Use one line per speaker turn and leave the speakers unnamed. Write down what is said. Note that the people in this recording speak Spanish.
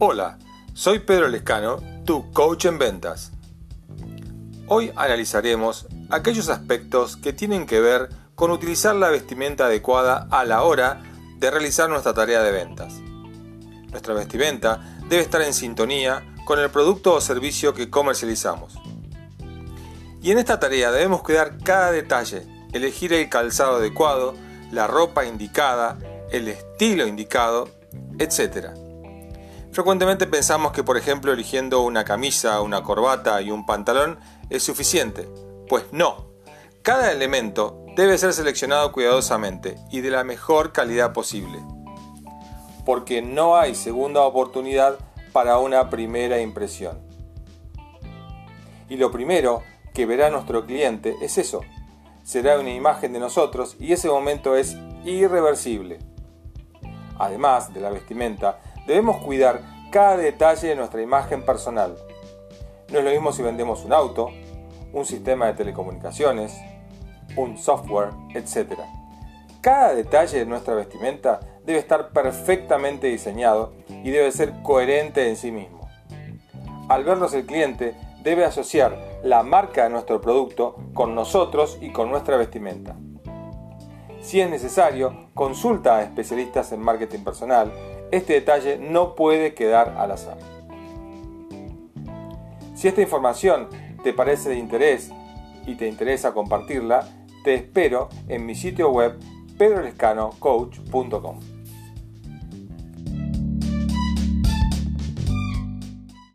Hola, soy Pedro Lescano, tu coach en ventas. Hoy analizaremos aquellos aspectos que tienen que ver con utilizar la vestimenta adecuada a la hora de realizar nuestra tarea de ventas. Nuestra vestimenta debe estar en sintonía con el producto o servicio que comercializamos. Y en esta tarea debemos cuidar cada detalle, elegir el calzado adecuado, la ropa indicada, el estilo indicado, etc. Frecuentemente pensamos que, por ejemplo, eligiendo una camisa, una corbata y un pantalón es suficiente. Pues no. Cada elemento debe ser seleccionado cuidadosamente y de la mejor calidad posible. Porque no hay segunda oportunidad para una primera impresión. Y lo primero que verá nuestro cliente es eso. Será una imagen de nosotros y ese momento es irreversible. Además de la vestimenta, debemos cuidar cada detalle de nuestra imagen personal. No es lo mismo si vendemos un auto, un sistema de telecomunicaciones, un software, etc. Cada detalle de nuestra vestimenta debe estar perfectamente diseñado y debe ser coherente en sí mismo. Al vernos el cliente debe asociar la marca de nuestro producto con nosotros y con nuestra vestimenta. Si es necesario, consulta a especialistas en marketing personal. Este detalle no puede quedar al azar. Si esta información te parece de interés y te interesa compartirla, te espero en mi sitio web pedrolescanocoach.com.